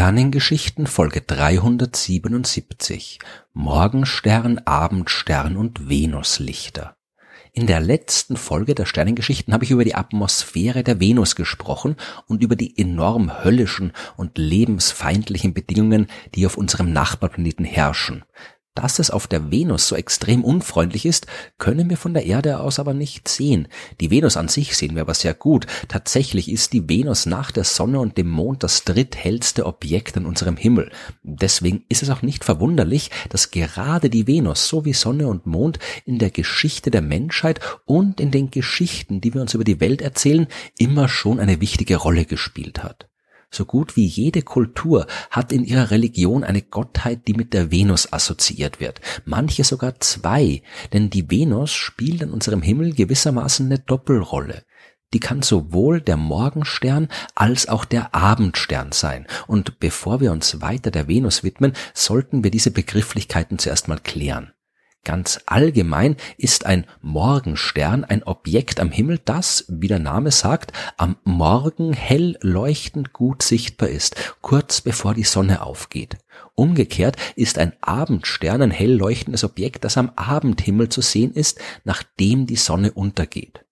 Sternengeschichten Folge 377 Morgenstern, Abendstern und Venuslichter. In der letzten Folge der Sternengeschichten habe ich über die Atmosphäre der Venus gesprochen und über die enorm höllischen und lebensfeindlichen Bedingungen, die auf unserem Nachbarplaneten herrschen. Dass es auf der Venus so extrem unfreundlich ist, können wir von der Erde aus aber nicht sehen. Die Venus an sich sehen wir aber sehr gut. Tatsächlich ist die Venus nach der Sonne und dem Mond das dritthellste Objekt an unserem Himmel. Deswegen ist es auch nicht verwunderlich, dass gerade die Venus sowie Sonne und Mond in der Geschichte der Menschheit und in den Geschichten, die wir uns über die Welt erzählen, immer schon eine wichtige Rolle gespielt hat. So gut wie jede Kultur hat in ihrer Religion eine Gottheit, die mit der Venus assoziiert wird. Manche sogar zwei, denn die Venus spielt an unserem Himmel gewissermaßen eine Doppelrolle. Die kann sowohl der Morgenstern als auch der Abendstern sein. Und bevor wir uns weiter der Venus widmen, sollten wir diese Begrifflichkeiten zuerst mal klären. Ganz allgemein ist ein Morgenstern ein Objekt am Himmel, das, wie der Name sagt, am Morgen hell leuchtend gut sichtbar ist, kurz bevor die Sonne aufgeht. Umgekehrt ist ein Abendstern ein hell leuchtendes Objekt, das am Abendhimmel zu sehen ist, nachdem die Sonne untergeht.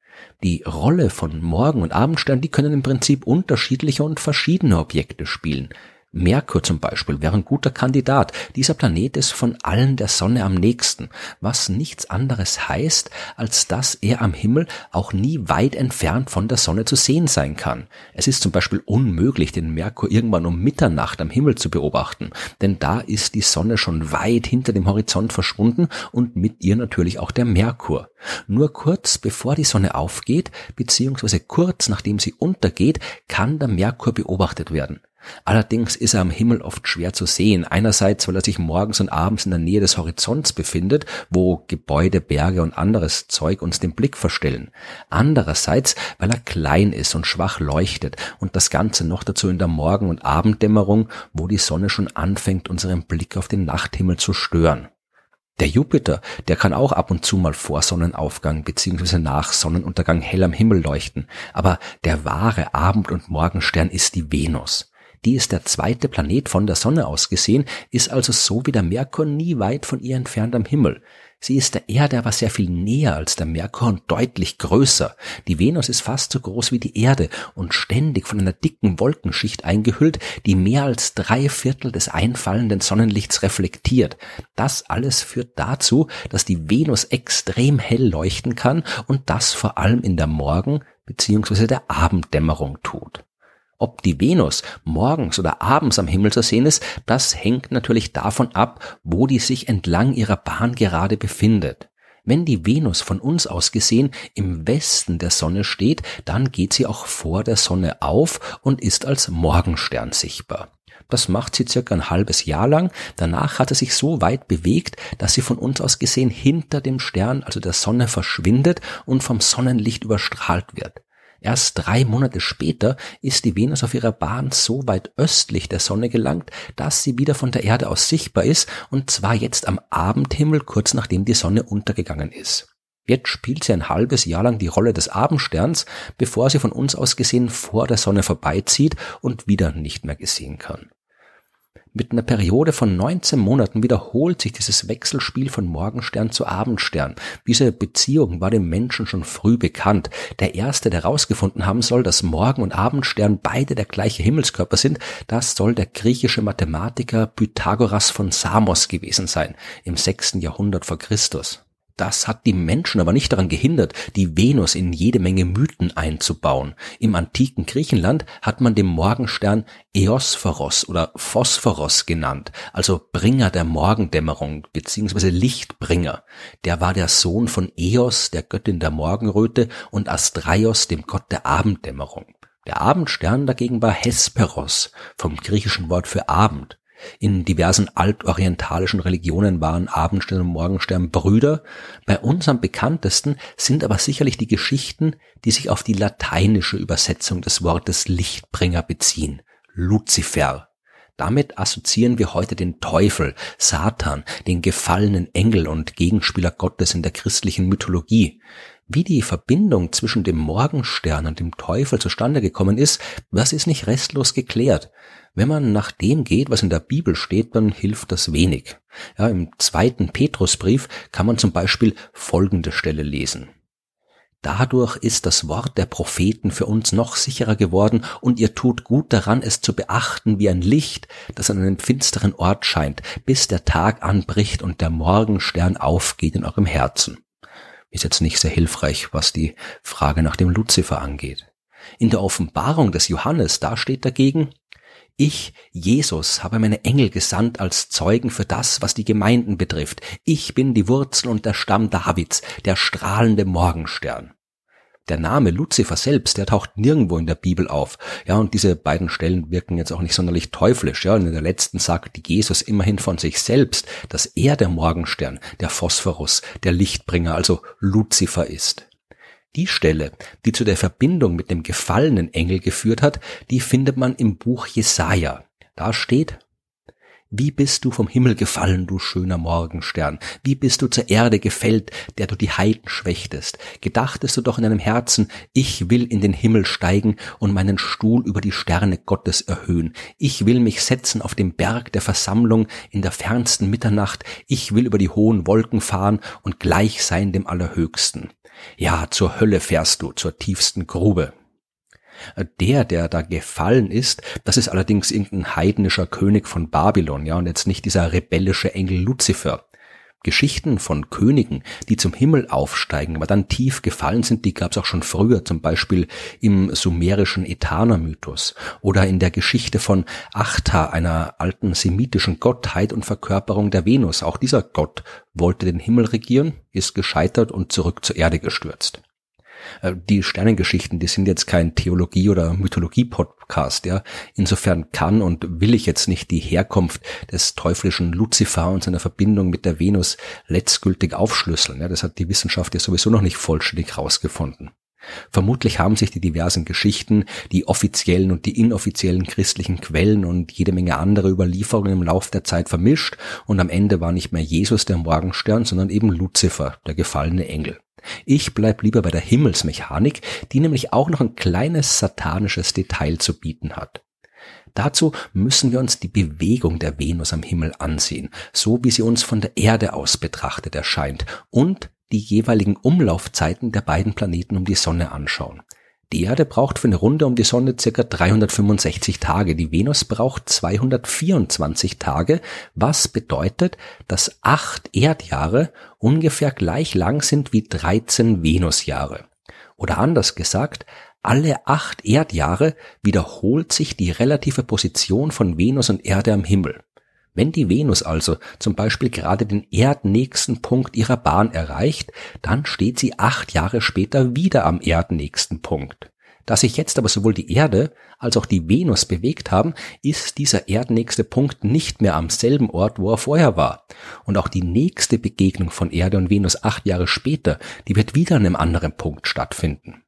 Die Rolle von Morgen- und Abendstern, die können im Prinzip unterschiedliche und verschiedene Objekte spielen. Merkur zum Beispiel wäre ein guter Kandidat. Dieser Planet ist von allen der Sonne am nächsten, was nichts anderes heißt, als dass er am Himmel auch nie weit entfernt von der Sonne zu sehen sein kann. Es ist zum Beispiel unmöglich, den Merkur irgendwann um Mitternacht am Himmel zu beobachten, denn da ist die Sonne schon weit hinter dem Horizont verschwunden und mit ihr natürlich auch der Merkur. Nur kurz bevor die Sonne aufgeht, beziehungsweise kurz nachdem sie untergeht, kann der Merkur beobachtet werden. Allerdings ist er am Himmel oft schwer zu sehen. Einerseits, weil er sich morgens und abends in der Nähe des Horizonts befindet, wo Gebäude, Berge und anderes Zeug uns den Blick verstellen. Andererseits, weil er klein ist und schwach leuchtet und das Ganze noch dazu in der Morgen- und Abenddämmerung, wo die Sonne schon anfängt, unseren Blick auf den Nachthimmel zu stören. Der Jupiter, der kann auch ab und zu mal vor Sonnenaufgang bzw. nach Sonnenuntergang hell am Himmel leuchten, aber der wahre Abend- und Morgenstern ist die Venus. Die ist der zweite Planet von der Sonne aus gesehen, ist also so wie der Merkur nie weit von ihr entfernt am Himmel. Sie ist der Erde aber sehr viel näher als der Merkur und deutlich größer. Die Venus ist fast so groß wie die Erde und ständig von einer dicken Wolkenschicht eingehüllt, die mehr als drei Viertel des einfallenden Sonnenlichts reflektiert. Das alles führt dazu, dass die Venus extrem hell leuchten kann und das vor allem in der Morgen- bzw. der Abenddämmerung tut. Ob die Venus morgens oder abends am Himmel zu sehen ist, das hängt natürlich davon ab, wo die sich entlang ihrer Bahn gerade befindet. Wenn die Venus von uns aus gesehen im Westen der Sonne steht, dann geht sie auch vor der Sonne auf und ist als Morgenstern sichtbar. Das macht sie circa ein halbes Jahr lang. Danach hat sie sich so weit bewegt, dass sie von uns aus gesehen hinter dem Stern, also der Sonne, verschwindet und vom Sonnenlicht überstrahlt wird. Erst drei Monate später ist die Venus auf ihrer Bahn so weit östlich der Sonne gelangt, dass sie wieder von der Erde aus sichtbar ist, und zwar jetzt am Abendhimmel kurz nachdem die Sonne untergegangen ist. Jetzt spielt sie ein halbes Jahr lang die Rolle des Abendsterns, bevor sie von uns aus gesehen vor der Sonne vorbeizieht und wieder nicht mehr gesehen kann. Mit einer Periode von 19 Monaten wiederholt sich dieses Wechselspiel von Morgenstern zu Abendstern. Diese Beziehung war dem Menschen schon früh bekannt. Der erste, der herausgefunden haben soll, dass Morgen- und Abendstern beide der gleiche Himmelskörper sind, das soll der griechische Mathematiker Pythagoras von Samos gewesen sein, im sechsten Jahrhundert vor Christus. Das hat die Menschen aber nicht daran gehindert, die Venus in jede Menge Mythen einzubauen. Im antiken Griechenland hat man den Morgenstern Eosphoros oder Phosphoros genannt, also Bringer der Morgendämmerung bzw. Lichtbringer. Der war der Sohn von Eos, der Göttin der Morgenröte, und Astraios, dem Gott der Abenddämmerung. Der Abendstern dagegen war Hesperos, vom griechischen Wort für Abend. In diversen altorientalischen Religionen waren Abendstern und Morgenstern Brüder. Bei uns am bekanntesten sind aber sicherlich die Geschichten, die sich auf die lateinische Übersetzung des Wortes Lichtbringer beziehen. Luzifer. Damit assoziieren wir heute den Teufel, Satan, den gefallenen Engel und Gegenspieler Gottes in der christlichen Mythologie. Wie die Verbindung zwischen dem Morgenstern und dem Teufel zustande gekommen ist, das ist nicht restlos geklärt. Wenn man nach dem geht, was in der Bibel steht, dann hilft das wenig. Ja, Im zweiten Petrusbrief kann man zum Beispiel folgende Stelle lesen. Dadurch ist das Wort der Propheten für uns noch sicherer geworden und ihr tut gut daran, es zu beachten wie ein Licht, das an einem finsteren Ort scheint, bis der Tag anbricht und der Morgenstern aufgeht in eurem Herzen. Ist jetzt nicht sehr hilfreich, was die Frage nach dem Luzifer angeht. In der Offenbarung des Johannes, da steht dagegen, ich, Jesus, habe meine Engel gesandt als Zeugen für das, was die Gemeinden betrifft. Ich bin die Wurzel und der Stamm Davids, der strahlende Morgenstern. Der Name Luzifer selbst, der taucht nirgendwo in der Bibel auf. Ja, und diese beiden Stellen wirken jetzt auch nicht sonderlich teuflisch. Ja, und in der letzten sagt Jesus immerhin von sich selbst, dass er der Morgenstern, der Phosphorus, der Lichtbringer, also Luzifer ist. Die Stelle, die zu der Verbindung mit dem gefallenen Engel geführt hat, die findet man im Buch Jesaja. Da steht, wie bist du vom Himmel gefallen, du schöner Morgenstern? Wie bist du zur Erde gefällt, der du die Heiden schwächtest? Gedachtest du doch in deinem Herzen, ich will in den Himmel steigen und meinen Stuhl über die Sterne Gottes erhöhen. Ich will mich setzen auf dem Berg der Versammlung in der fernsten Mitternacht. Ich will über die hohen Wolken fahren und gleich sein dem Allerhöchsten. Ja, zur Hölle fährst du, zur tiefsten Grube. Der, der da gefallen ist, das ist allerdings irgendein heidnischer König von Babylon, ja, und jetzt nicht dieser rebellische Engel Luzifer. Geschichten von Königen, die zum Himmel aufsteigen, aber dann tief gefallen sind, die gab es auch schon früher, zum Beispiel im sumerischen Etana-Mythos oder in der Geschichte von Achta, einer alten semitischen Gottheit und Verkörperung der Venus. Auch dieser Gott wollte den Himmel regieren, ist gescheitert und zurück zur Erde gestürzt. Äh, die Sternengeschichten, die sind jetzt kein Theologie- oder Mythologie-Podcast, ja. Insofern kann und will ich jetzt nicht die Herkunft des teuflischen Luzifer und seiner Verbindung mit der Venus letztgültig aufschlüsseln. Ja, das hat die Wissenschaft ja sowieso noch nicht vollständig herausgefunden. Vermutlich haben sich die diversen Geschichten, die offiziellen und die inoffiziellen christlichen Quellen und jede Menge andere Überlieferungen im Lauf der Zeit vermischt und am Ende war nicht mehr Jesus der Morgenstern, sondern eben Luzifer, der gefallene Engel. Ich bleib lieber bei der Himmelsmechanik, die nämlich auch noch ein kleines satanisches Detail zu bieten hat. Dazu müssen wir uns die Bewegung der Venus am Himmel ansehen, so wie sie uns von der Erde aus betrachtet erscheint, und die jeweiligen Umlaufzeiten der beiden Planeten um die Sonne anschauen. Die Erde braucht für eine Runde um die Sonne circa 365 Tage. Die Venus braucht 224 Tage, was bedeutet, dass acht Erdjahre ungefähr gleich lang sind wie 13 Venusjahre. Oder anders gesagt, alle acht Erdjahre wiederholt sich die relative Position von Venus und Erde am Himmel. Wenn die Venus also zum Beispiel gerade den erdnächsten Punkt ihrer Bahn erreicht, dann steht sie acht Jahre später wieder am erdnächsten Punkt. Da sich jetzt aber sowohl die Erde als auch die Venus bewegt haben, ist dieser erdnächste Punkt nicht mehr am selben Ort, wo er vorher war. Und auch die nächste Begegnung von Erde und Venus acht Jahre später, die wird wieder an einem anderen Punkt stattfinden.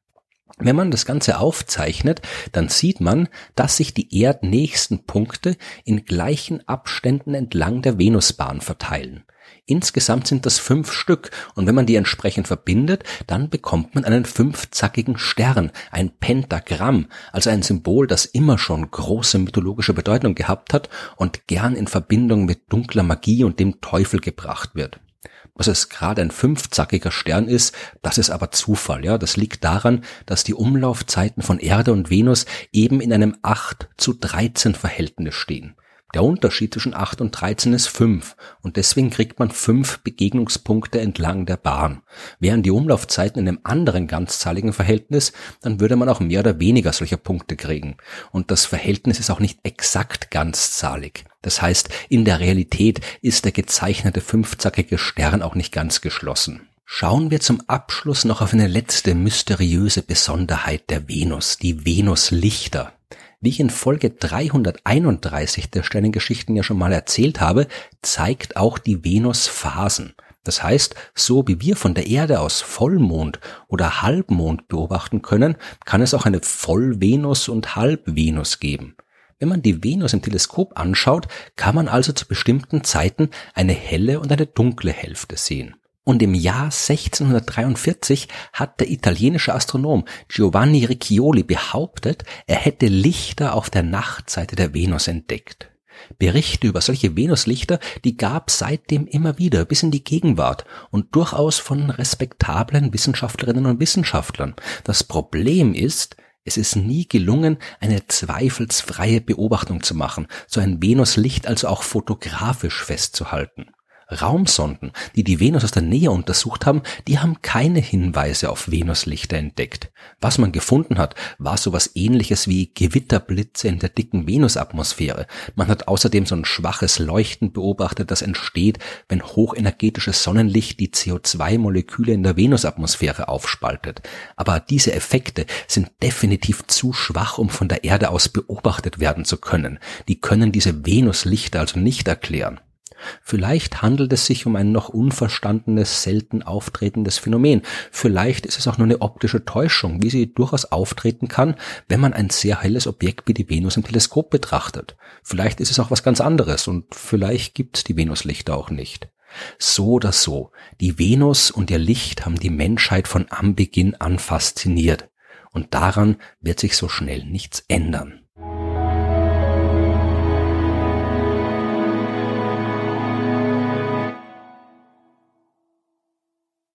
Wenn man das Ganze aufzeichnet, dann sieht man, dass sich die erdnächsten Punkte in gleichen Abständen entlang der Venusbahn verteilen. Insgesamt sind das fünf Stück und wenn man die entsprechend verbindet, dann bekommt man einen fünfzackigen Stern, ein Pentagramm, also ein Symbol, das immer schon große mythologische Bedeutung gehabt hat und gern in Verbindung mit dunkler Magie und dem Teufel gebracht wird. Dass es gerade ein fünfzackiger Stern ist, das ist aber Zufall, ja. Das liegt daran, dass die Umlaufzeiten von Erde und Venus eben in einem 8 zu 13 Verhältnis stehen. Der Unterschied zwischen 8 und 13 ist 5 und deswegen kriegt man 5 Begegnungspunkte entlang der Bahn. Wären die Umlaufzeiten in einem anderen ganzzahligen Verhältnis, dann würde man auch mehr oder weniger solcher Punkte kriegen. Und das Verhältnis ist auch nicht exakt ganzzahlig. Das heißt, in der Realität ist der gezeichnete fünfzackige Stern auch nicht ganz geschlossen. Schauen wir zum Abschluss noch auf eine letzte mysteriöse Besonderheit der Venus, die Venuslichter. Wie ich in Folge 331 der Sternengeschichten ja schon mal erzählt habe, zeigt auch die Venus Phasen. Das heißt, so wie wir von der Erde aus Vollmond oder Halbmond beobachten können, kann es auch eine Vollvenus und Halbvenus geben. Wenn man die Venus im Teleskop anschaut, kann man also zu bestimmten Zeiten eine helle und eine dunkle Hälfte sehen. Und im Jahr 1643 hat der italienische Astronom Giovanni Riccioli behauptet, er hätte Lichter auf der Nachtseite der Venus entdeckt. Berichte über solche Venuslichter, die gab seitdem immer wieder bis in die Gegenwart und durchaus von respektablen Wissenschaftlerinnen und Wissenschaftlern. Das Problem ist, es ist nie gelungen, eine zweifelsfreie Beobachtung zu machen, so ein Venuslicht also auch fotografisch festzuhalten. Raumsonden, die die Venus aus der Nähe untersucht haben, die haben keine Hinweise auf Venuslichter entdeckt. Was man gefunden hat, war sowas ähnliches wie Gewitterblitze in der dicken Venusatmosphäre. Man hat außerdem so ein schwaches Leuchten beobachtet, das entsteht, wenn hochenergetisches Sonnenlicht die CO2-Moleküle in der Venusatmosphäre aufspaltet. Aber diese Effekte sind definitiv zu schwach, um von der Erde aus beobachtet werden zu können. Die können diese Venuslichter also nicht erklären. Vielleicht handelt es sich um ein noch unverstandenes, selten auftretendes Phänomen. Vielleicht ist es auch nur eine optische Täuschung, wie sie durchaus auftreten kann, wenn man ein sehr helles Objekt wie die Venus im Teleskop betrachtet. Vielleicht ist es auch was ganz anderes und vielleicht gibt es die Venuslichter auch nicht. So oder so, die Venus und ihr Licht haben die Menschheit von Anbeginn an fasziniert. Und daran wird sich so schnell nichts ändern.